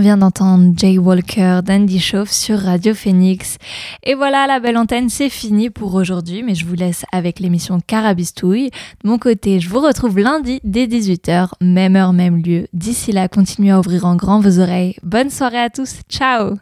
Vient d'entendre Jay Walker d'Andy Chauve sur Radio Phoenix. Et voilà, la belle antenne, c'est fini pour aujourd'hui, mais je vous laisse avec l'émission Carabistouille. De mon côté, je vous retrouve lundi dès 18h, même heure, même lieu. D'ici là, continuez à ouvrir en grand vos oreilles. Bonne soirée à tous, ciao